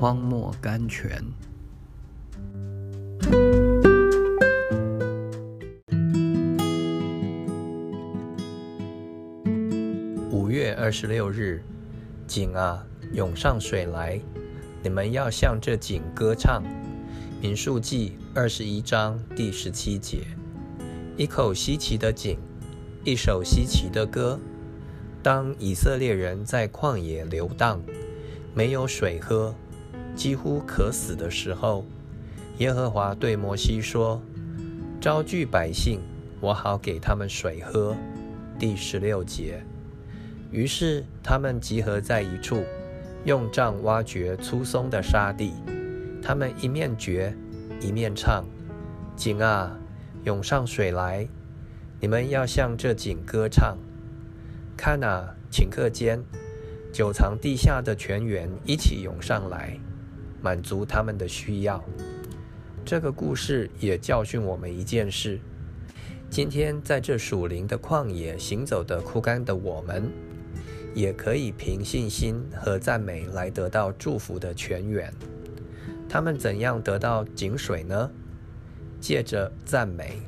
荒漠甘泉。五月二十六日，井啊，涌上水来！你们要向这井歌唱。民数记二十一章第十七节。一口稀奇的井，一首稀奇的歌。当以色列人在旷野流荡，没有水喝，几乎渴死的时候，耶和华对摩西说：“招聚百姓，我好给他们水喝。”第十六节。于是他们集合在一处，用杖挖掘粗松的沙地。他们一面掘，一面唱：“井啊！”涌上水来，你们要向这井歌唱。看啊，顷刻间，久藏地下的泉源一起涌上来，满足他们的需要。这个故事也教训我们一件事：今天在这属灵的旷野行走的枯干的我们，也可以凭信心和赞美来得到祝福的泉源。他们怎样得到井水呢？借着赞美，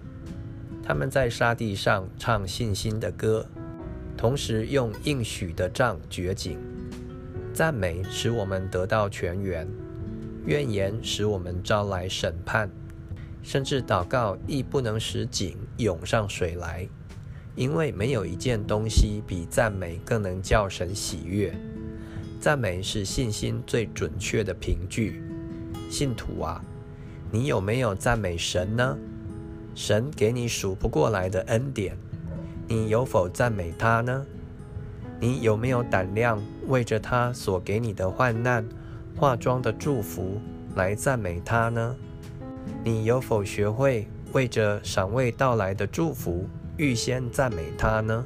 他们在沙地上唱信心的歌，同时用应许的杖掘井。赞美使我们得到泉源，怨言使我们招来审判，甚至祷告亦不能使井涌上水来，因为没有一件东西比赞美更能叫神喜悦。赞美是信心最准确的凭据，信徒啊！你有没有赞美神呢？神给你数不过来的恩典，你有否赞美他呢？你有没有胆量为着他所给你的患难、化妆的祝福来赞美他呢？你有否学会为着尚未到来的祝福预先赞美他呢？